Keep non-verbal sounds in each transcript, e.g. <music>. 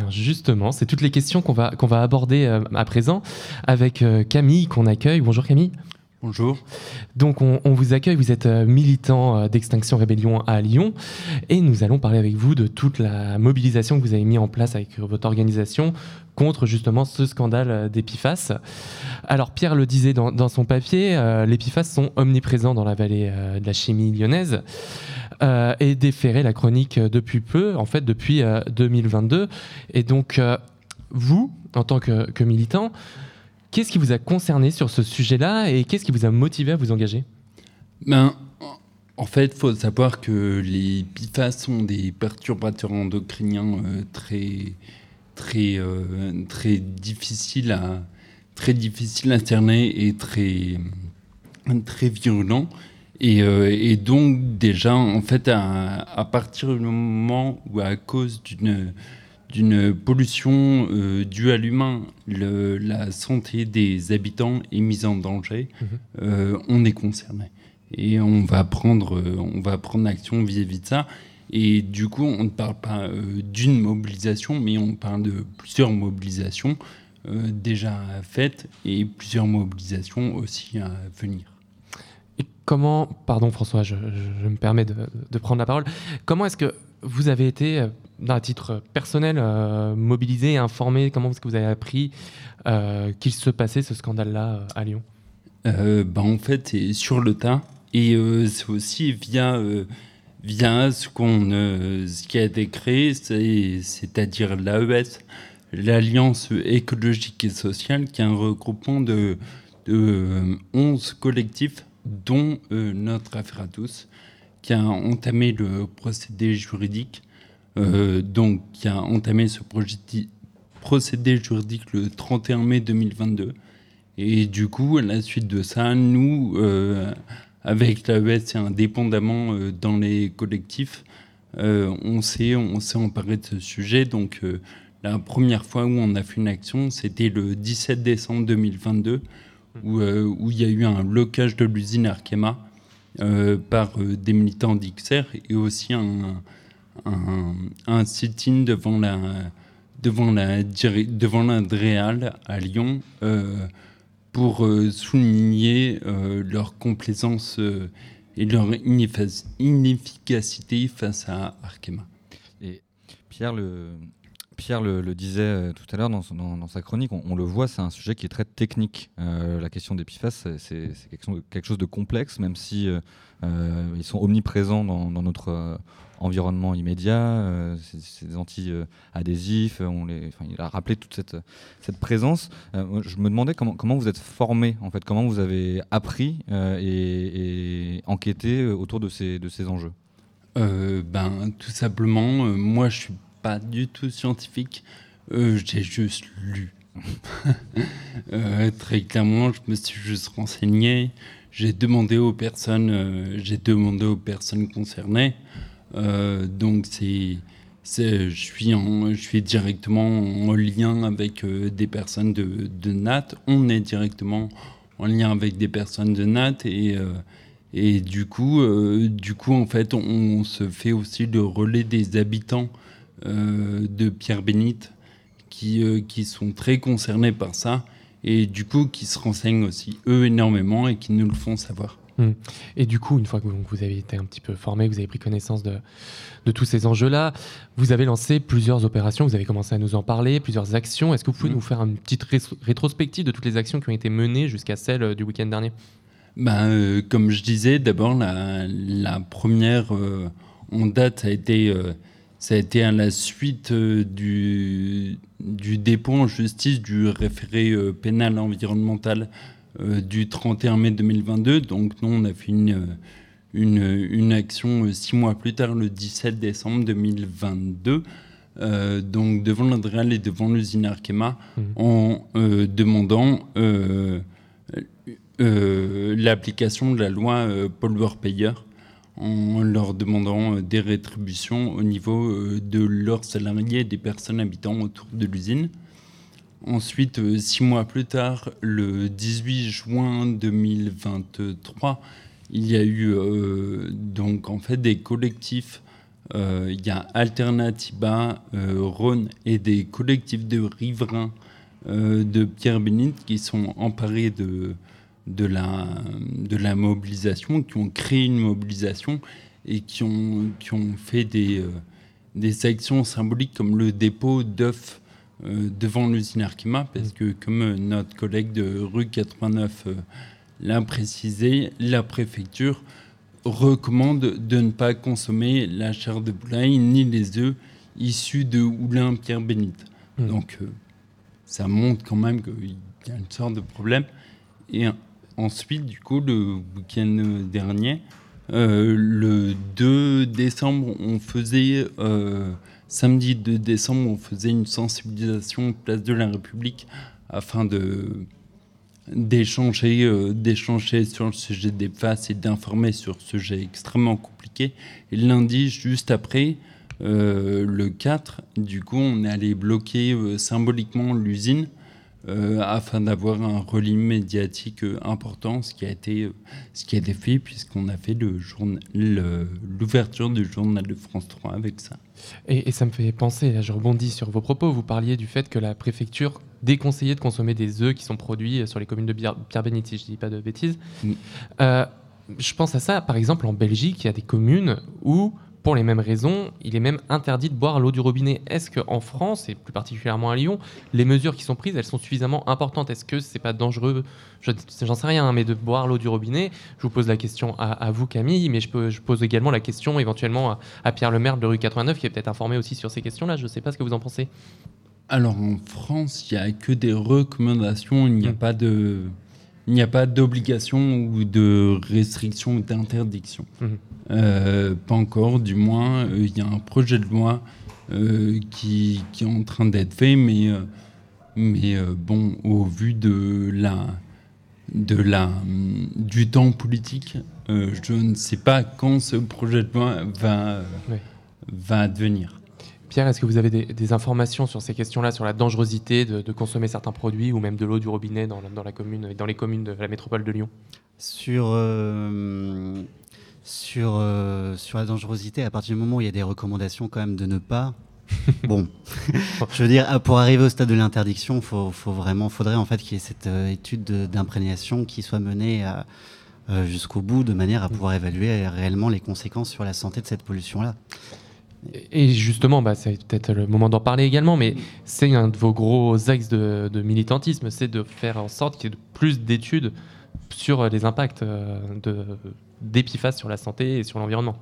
bien justement, c'est toutes les questions qu'on va, qu'on va aborder euh, à présent avec euh, Camille qu'on accueille. Bonjour Camille. Bonjour. Donc on, vous accueille, vous êtes euh, militant d'Extinction Rébellion à Lyon et nous allons parler avec vous de toute la mobilisation que vous avez mis en place avec votre organisation contre justement ce scandale des PFAS. Alors Pierre le disait dans, dans son papier, les PFAS sont omniprésents dans la vallée de la chimie lyonnaise. Euh, et déféré la chronique depuis peu, en fait depuis 2022. Euh, et donc, euh, vous, en tant que, militant, qu'est-ce qui vous a concerné sur ce sujet-là et qu'est-ce qui vous a motivé à vous engager? Ben, En fait, il faut savoir que les PFAS sont des perturbateurs endocriniens très, très, très difficiles à très difficiles à cerner et très, très Euh, et, donc déjà, en fait, à, partir du moment où à cause d'une d'une pollution euh, due à l'humain, la santé des habitants est mise en danger, mhm. euh, on est concerné. Et on va prendre, on va prendre action vis-à-vis de ça. Et du coup, on ne parle pas d'une mobilisation, mais on parle de plusieurs mobilisations déjà faites et plusieurs mobilisations aussi à venir comment, pardon François, je, me permets de, prendre la parole, comment est-ce que vous avez été, euh, d'un titre personnel, euh, mobilisé informé Comment est-ce que vous avez appris euh, qu'il se passait ce scandale-là à Lyon? Bah, En fait, c'est sur le tas. Et c'est aussi via, ce, qu'on, ce qui a été créé, c'est-à-dire l'AES, l'Alliance écologique et sociale, qui est un regroupement de, de 11 collectifs dont euh, notre affaire à tous, qui a entamé le procédé juridique, euh, donc qui a entamé ce procédé juridique le 31 mai 2022. Et du coup, à la suite de ça, nous, euh, avec l'AES et indépendamment dans les collectifs, on s'est on s'est emparé de ce sujet. Donc, la première fois où on a fait une action, c'était le 17 décembre 2022 euh, où, il y a eu un blocage de l'usine Arkema euh, par euh, des militants d'XR et aussi un, sit-in devant la devant la devant à Lyon pour souligner leur complaisance et leur inefficacité face à Arkema. Et Pierre, le, Pierre le, disait euh, tout à l'heure dans, sa chronique, on, le voit, c'est un sujet qui est très technique. Euh, la question des PFAS, c'est quelque, chose de complexe, même si euh, ils sont omniprésents dans, notre environnement immédiat. c'est des anti-adhésifs. il a rappelé toute cette, présence. je me demandais comment, vous êtes formé, en fait, comment vous avez appris et, enquêté autour de ces, de ces enjeux? ben, tout simplement, moi, je suis pas du tout scientifique. Euh, j'ai juste lu. <laughs> Euh, très clairement, je me suis juste renseigné. J'ai demandé aux personnes, euh, j'ai demandé aux personnes concernées. donc c'est, je suis en, je suis directement en lien avec des personnes de, de, NAT. On est directement en lien avec des personnes de NAT et et du coup, du coup, en fait, on, se fait aussi le relais des habitants de Pierre Bénite qui, euh, qui sont très concernés par ça et du coup qui se renseignent aussi eux énormément et qui nous le font savoir. Hum. Et du coup, une fois que vous, avez été un petit peu formé, vous avez pris connaissance de, de tous ces enjeux-là, vous avez lancé plusieurs opérations, vous avez commencé à nous en parler, plusieurs actions. Est-ce que vous pouvez hum. nous faire une petite rétrospective de toutes les actions qui ont été menées jusqu'à celle euh, du week-end dernier? Ben, Comme je disais, d'abord, la, la, première en date a été ça a été à la suite euh, du, du, dépôt en justice du référé euh, pénal environnemental euh, du 31 mai 2022. Donc nous, on a fait une, une, une, action six mois plus tard, le 17 décembre 2022. donc devant l'Andréal et devant l'usine Arkema, mmh. en demandant l'application de la loi pollueur-payeur en leur demandant euh, des rétributions au niveau euh, de leurs salariés et des personnes habitant autour de l'usine. Ensuite, euh, six mois plus tard, le 18 juin 2023, il y a eu donc en fait des collectifs il y a Alternativa, Rhône et des collectifs de riverains de Pierre Bénite qui sont emparés de, de, la, de la mobilisation, qui ont créé une mobilisation et qui ont, qui ont fait des, des actions symboliques comme le dépôt d'œufs devant l'usine Arkema, parce que comme notre collègue de rue 89 l'a précisé, la préfecture recommande de ne pas consommer la chair de poulaille ni les œufs issus de Oulin Pierre Bénite. Hmm. Donc euh, ça montre quand même qu'il y a une sorte de problème. Et ensuite, du coup, le week-end dernier, euh, le 2 décembre, on faisait, euh, samedi 2 décembre, on faisait une sensibilisation place de la République afin d'échanger euh, d'échanger sur le sujet des faces et d'informer sur ce sujet extrêmement compliqué. Et lundi, juste après, le 4, du coup, on est allé bloquer symboliquement l'usine afin d'avoir un relais médiatique important, ce qui a été, ce qui a été fait puisqu'on a fait l'ouverture du journal de France 3 avec ça. Et, et, ça me fait penser, là je rebondis sur vos propos, vous parliez du fait que la préfecture déconseillé de consommer des œufs qui sont produits sur les communes de Pierre-Bénite, si je ne dis pas de bêtises. Mm. Euh, je pense à ça, par exemple, en Belgique, il y a des communes où, pour les mêmes raisons, il est même interdit de boire l'eau du robinet. Est-ce qu'en France, et plus particulièrement à Lyon, les mesures qui sont prises, elles sont suffisamment importantes? Est-ce que c'est pas dangereux? J'en sais rien, hein, mais de boire l'eau du robinet, je vous pose la question à, vous, Camille, mais je, je, pose également la question éventuellement à, à Pierre Lemaire de rue 89, qui est peut-être informé aussi sur ces questions-là. Je ne sais pas ce que vous en pensez. Alors en France, il n'y a que des recommandations, il n'y a hmm. pas de. Il n'y a pas d'obligation ou de restriction ou d'interdiction. Hmm. Euh, pas encore, du moins. Euh, il y a un projet de loi euh, qui, qui, est en train d'être fait, mais, mais bon, au vu de la, de la, du temps politique, je ne sais pas quand ce projet de loi va, va advenir. Pierre, est-ce que vous avez des, informations sur ces questions-là, sur la dangerosité de, consommer certains produits ou même de l'eau du robinet dans, la commune, dans les communes de la métropole de Lyon? Sur, euh, sur, euh, sur la dangerosité, à partir du moment où il y a des recommandations quand même de ne pas. <laughs> bon, <laughs> je veux dire, pour arriver au stade de l'interdiction, faut, faut vraiment, faudrait en fait qu'il y ait cette euh, étude d'imprégnation qui soit menée jusqu'au bout, de manière à pouvoir évaluer réellement les conséquences sur la santé de cette pollution-là. Et justement, bah, c'est peut-être le moment d'en parler également, mais c'est un de vos gros axes de, militantisme, c'est de faire en sorte qu'il y ait plus d'études sur les impacts euh, d'Epiphase sur la santé et sur l'environnement.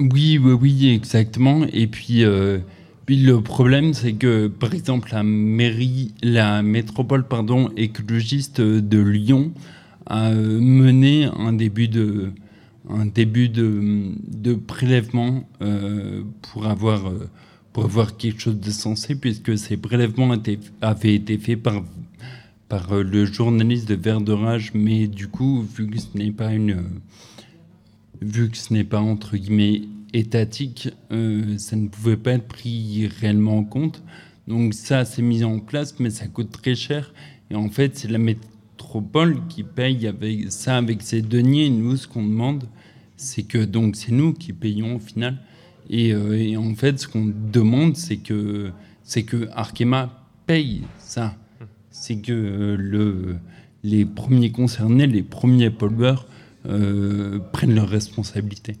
Oui, oui, oui, exactement. Et puis, euh, puis le problème, c'est que, par exemple, la mairie, la métropole pardon, écologiste de Lyon a mené un début de un début de, prélèvement euh, pour, avoir, euh, pour avoir quelque chose de sensé, puisque ces prélèvements avaient été faits par, par euh, le journaliste de Verdorage, mais du coup, vu que ce n'est pas une. vu que ce n'est pas entre guillemets étatique, ça ne pouvait pas être pris réellement en compte. Donc ça, s'est mis en place, mais ça coûte très cher. Et en fait, c'est la métropole qui paye avec ça avec ses deniers. Nous, ce qu'on demande, c'est que donc c'est nous qui payons au final. Euh, et, en fait, ce qu'on demande, c'est que, c'est que Arkema paye ça. C'est que euh, le, les premiers concernés, les premiers pollueurs, euh, prennent leurs responsabilités.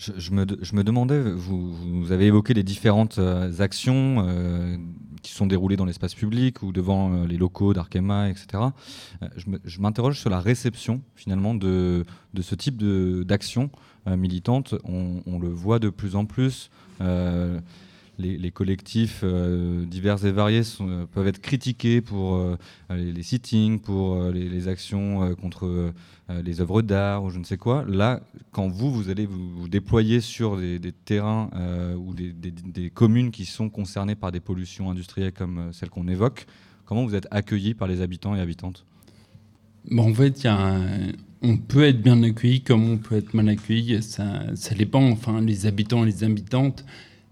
Je, me, je, me, demandais, vous, vous, avez évoqué les différentes actions qui sont déroulées dans l'espace public ou devant euh, les locaux d'Arkema, etc. Euh, je m'interroge sur la réception finalement de, de ce type d'action euh, militante. On, on, le voit de plus en plus les, collectifs euh, divers et variés euh, peuvent être critiqués pour euh, les, sittings, pour les, actions contre les œuvres d'art ou je ne sais quoi. Là, quand vous, vous allez vous, déployer sur des, terrains ou des, communes qui sont concernées par des pollutions industrielles comme celles qu'on évoque, comment vous êtes accueillis par les habitants et habitantes? Bon, En fait, y a on peut être bien accueilli comme on peut être mal accueilli. Ça, ça dépend. Enfin, les habitants et les habitantes,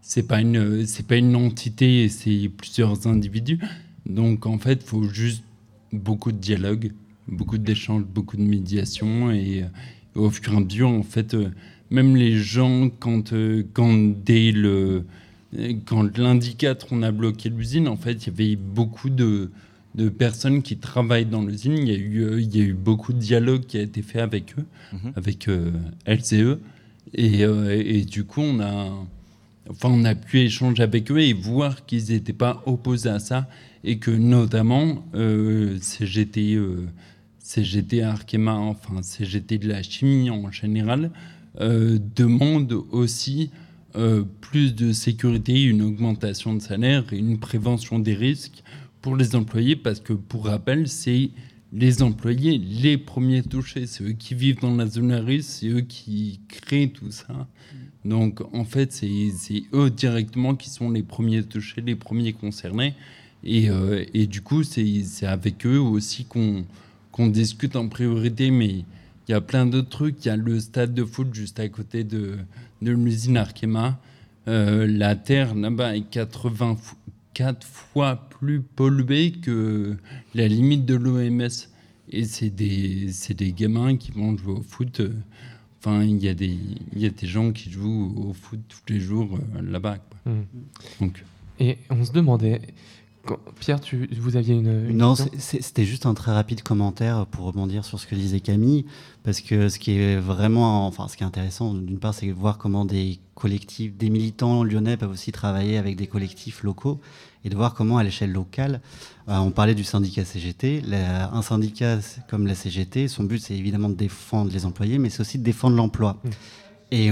c'est pas une c'est pas une entité, c'est plusieurs individus. Donc en fait, il faut juste beaucoup de dialogue, beaucoup d'échanges, beaucoup de médiation et, au fur et à mesure, en fait, euh, même les gens, quand, quand dès le quand l'indicateur on a bloqué l'usine, en fait, il y avait beaucoup de, de personnes qui travaillent dans l'usine. Il y, a eu, il y a eu beaucoup de dialogue qui a été fait avec eux, mhm. avec euh, elles et eux. Et, du coup, on a, enfin, on a pu échanger avec eux et voir qu'ils n'étaient pas opposés à ça. Et que notamment, euh, CGT, euh, CGT Arkema, enfin CGT de la chimie en général, euh, demande aussi plus de sécurité, une augmentation de salaire et une prévention des risques pour les employés parce que, pour rappel, c'est les employés les premiers touchés. C'est eux qui vivent dans la zone à risque, c'est eux qui créent tout ça. Donc, en fait, c'est eux directement qui sont les premiers touchés, les premiers concernés. Et, euh, du coup, c'est avec eux aussi qu'on discute en priorité. Mais il y a plein d'autres trucs. Il y a le stade de foot juste à côté de, de l'usine Arkema. Euh, la terre là-bas est 80, quatre fois plus pollué que la limite de l'OMS. Et c'est des, des gamins qui vont jouer au foot. Enfin, il y, a des, y a des gens qui jouent au foot tous les jours euh, là-bas. Hmm. Donc. Et on se demandait, Pierre, tu, vous aviez une. non, c'était juste un très rapide commentaire pour rebondir sur ce que disait Camille, parce que ce qui est vraiment, enfin, ce qui est intéressant, d'une part, c'est de voir comment des collectifs, des militants lyonnais peuvent aussi travailler avec des collectifs locaux et de voir comment, à l'échelle locale, euh, on parlait du syndicat CGT, un syndicat comme la CGT, son but, c'est évidemment de défendre les employés, mais c'est aussi de défendre l'emploi. Mmh. Et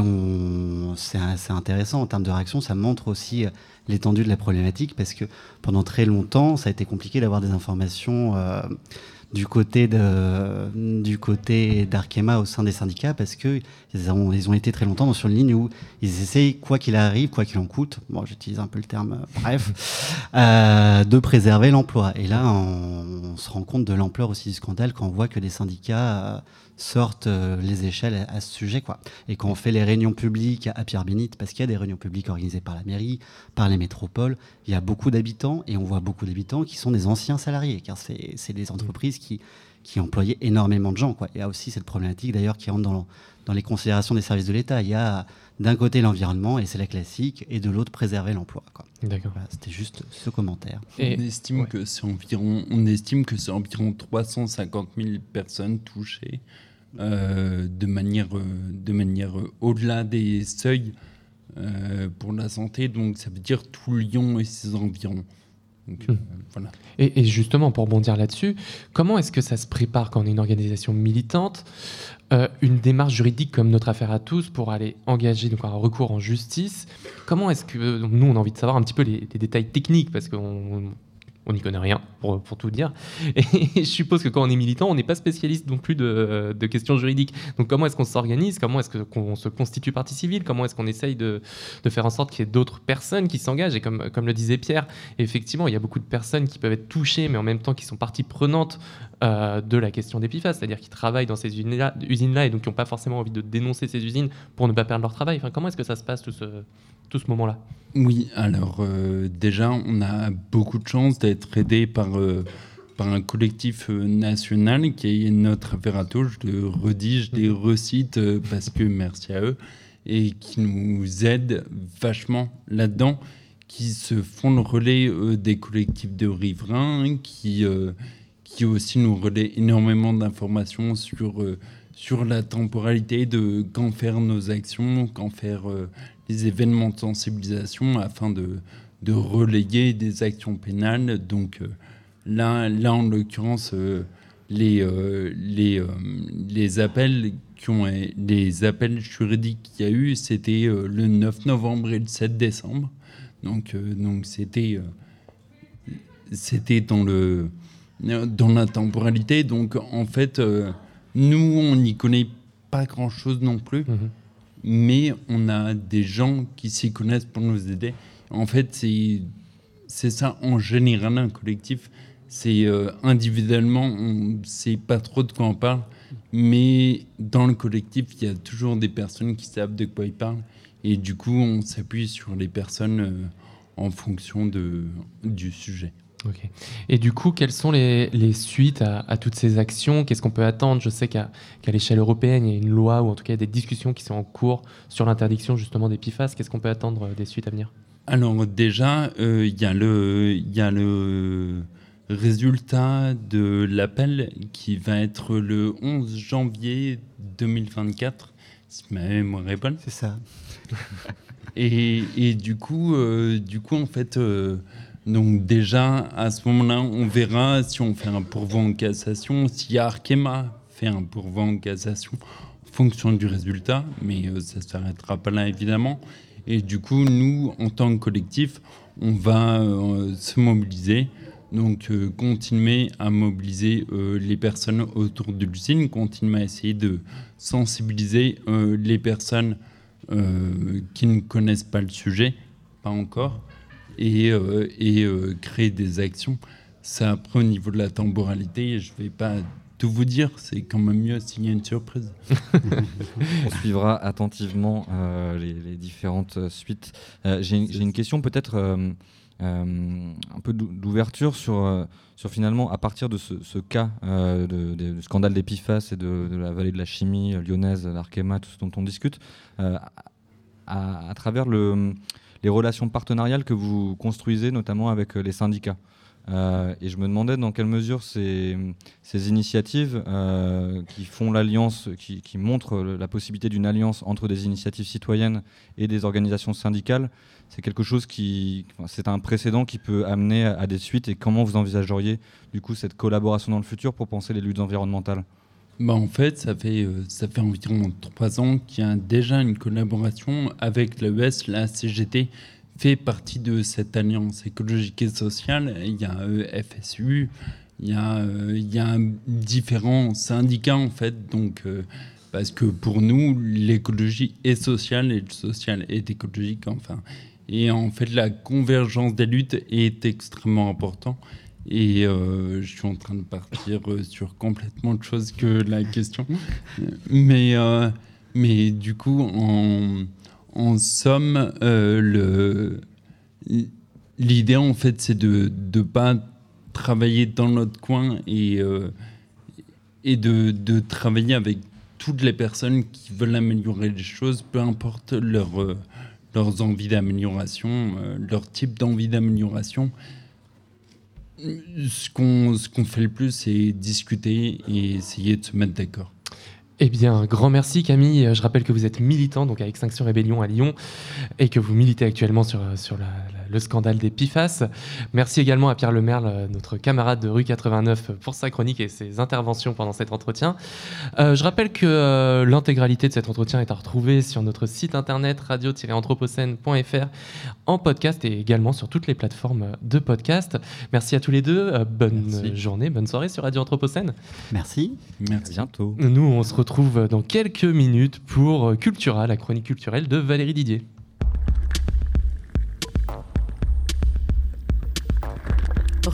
c'est intéressant en termes de réaction, ça montre aussi euh, l'étendue de la problématique parce que pendant très longtemps, ça a été compliqué d'avoir des informations euh, du côté de, du côté d'Arkema au sein des syndicats parce que ils ont, ils ont été très longtemps sur une ligne où ils essayent quoi qu'il arrive, quoi qu'il en coûte. Bon, j'utilise un peu le terme, euh, bref, de préserver l'emploi. Et là, on, se rend compte de l'ampleur aussi du scandale quand on voit que des syndicats sortent euh, les échelles à, ce sujet. Quoi. Et quand on fait les réunions publiques à Pierre-Bénite, parce qu'il y a des réunions publiques organisées par la mairie, par les métropoles, il y a beaucoup d'habitants et on voit beaucoup d'habitants qui sont des anciens salariés, car c'est des entreprises qui, qui employaient énormément de gens. Quoi. Il y a aussi cette problématique d'ailleurs qui rentre dans, dans les considérations des services de l'État. Il y a d'un côté l'environnement, et c'est la classique, et de l'autre préserver l'emploi. D'accord. C'était juste ce commentaire. Et on, estime que c'est environ, on estime que c'est environ 350 000 personnes touchées euh, de manière, euh, de manière euh, au-delà des seuils pour la santé. Donc ça veut dire tout Lyon et ses environs. Hmm. voilà. et, justement, pour rebondir là-dessus, comment est-ce que ça se prépare quand on est une organisation militante? Une démarche juridique comme notre affaire à tous pour aller engager donc, un recours en justice. Comment est-ce que nous, on a envie de savoir un petit peu les, détails techniques Parce on n'y connaît rien, pour, tout dire. <laughs> Et je suppose que quand on est militant, on n'est pas spécialiste non plus de, questions juridiques. Donc comment est-ce qu'on s'organise? Comment est-ce qu'on se constitue partie civile? Comment est-ce qu'on essaye de, faire en sorte qu'il y ait d'autres personnes qui s'engagent? Et comme, le disait Pierre, effectivement, il y a beaucoup de personnes qui peuvent être touchées, mais en même temps qui sont partie prenante euh, de la question des PFAS, c'est-à-dire qui travaillent dans ces usines-là usines et donc qui n'ont pas forcément envie de dénoncer ces usines pour ne pas perdre leur travail. Enfin, comment est-ce que ça se passe tout ce, tout ce moment-là. Oui, alors euh, déjà, on a beaucoup de chance d'être aidé par, euh, par un collectif euh, national qui est notre à Je le redis, je les recite parce que merci à eux et qui nous aident vachement là-dedans, qui se font le relais des collectifs de riverains, qui, qui aussi nous relaient énormément d'informations sur sur la temporalité de quand faire nos actions, quand faire des événements de sensibilisation afin de, de relayer des actions pénales. Donc euh, là, là, en l'occurrence, euh, les, euh, les, les appels qui ont les appels juridiques qu'il y a eu, c'était le 9 novembre et le 7 décembre. Donc donc c'était dans dans la temporalité. Donc en fait, nous on n'y connaît pas grand chose non plus. Mm-hmm mais on a des gens qui s'y connaissent pour nous aider. En fait, c'est ça en général un collectif. C'est euh, individuellement, on ne sait pas trop de quoi on parle, mais dans le collectif, il y a toujours des personnes qui savent de quoi ils parlent. Et du coup, on s'appuie sur les personnes euh, en fonction de, du sujet. Et du coup, quelles sont les, suites à, toutes ces actions? Qu'est-ce qu'on peut attendre? Je sais qu'à l'échelle européenne, il y a une loi ou en tout cas des discussions qui sont en cours sur l'interdiction justement des PFAS. Qu'est-ce qu'on peut attendre euh, des suites à venir? Alors déjà, euh, il y, a le résultat de l'appel qui va être le 11 janvier 2024, si ma mémoire est bonne. C'est ça. et, du coup, euh, du coup, en fait, donc déjà, à ce moment-là, on verra si on fait un pourvoi en cassation, si Arkema fait un pourvoi en cassation en fonction du résultat, mais euh, ça ne s'arrêtera pas là évidemment. Et du coup, nous, en tant que collectif, on va euh, se mobiliser, donc euh, continuer à mobiliser les personnes autour de l'usine, continuer à essayer de sensibiliser les personnes qui ne connaissent pas le sujet, pas encore, et, euh, euh, créer des actions. Ça, après, au niveau de la temporalité, je ne vais pas tout vous dire, c'est quand même mieux s'il y a une surprise. <laughs> On suivra attentivement euh, les, différentes suites. J'ai une question peut-être un peu d'ouverture sur, sur finalement, à partir de ce, cas de, du scandale d'Epifas et de, la vallée de la chimie lyonnaise, l'Arkema, tout ce dont on discute, à, travers le les relations partenariales que vous construisez, notamment avec euh, les syndicats. Euh, et je me demandais dans quelle mesure ces, initiatives euh, qui font l'alliance, qui, montrent la possibilité d'une alliance entre des initiatives citoyennes et des organisations syndicales, c'est quelque chose qui, c'est un précédent qui peut amener à des suites. Et comment vous envisageriez du coup cette collaboration dans le futur pour penser les luttes environnementales? Bah en fait, ça fait, ça fait environ trois ans qu'il y a déjà une collaboration avec l'ES, la CGT fait partie de cette alliance écologique et sociale. Il y a FSU, il y a, il y a différents syndicats en fait. Donc, parce que pour nous, l'écologie est sociale et le social est écologique. Enfin, et en fait, la convergence des luttes est extrêmement importante. Et euh, je suis en train de partir euh, sur complètement autre chose que la question. <laughs> Mais, euh, mais du coup, en, en somme, l'idée, en fait, c'est de ne pas travailler dans notre coin et, et de, de, travailler avec toutes les personnes qui veulent améliorer les choses, peu importe leur, leurs envies d'amélioration, leur type d'envie d'amélioration. Ce qu'on qu'on fait le plus, c'est discuter et essayer de se mettre d'accord. Eh bien, grand merci Camille. Je rappelle que vous êtes militant donc à Extinction Rébellion à Lyon et que vous militez actuellement sur, sur le scandale des PIFAS. Merci également à Pierre Lemerle, notre camarade de rue 89, pour sa chronique et ses interventions pendant cet entretien. Euh, je rappelle que euh, l'intégralité de cet entretien est à retrouver sur notre site internet radio-anthropocène.fr en podcast et également sur toutes les plateformes de podcast. Merci à tous les deux. Euh, bonne journée, bonne soirée sur Radio Anthropocène. Merci. Merci. bientôt. Nous, on se retrouve dans quelques minutes pour Cultura, la chronique culturelle de Valérie Didier.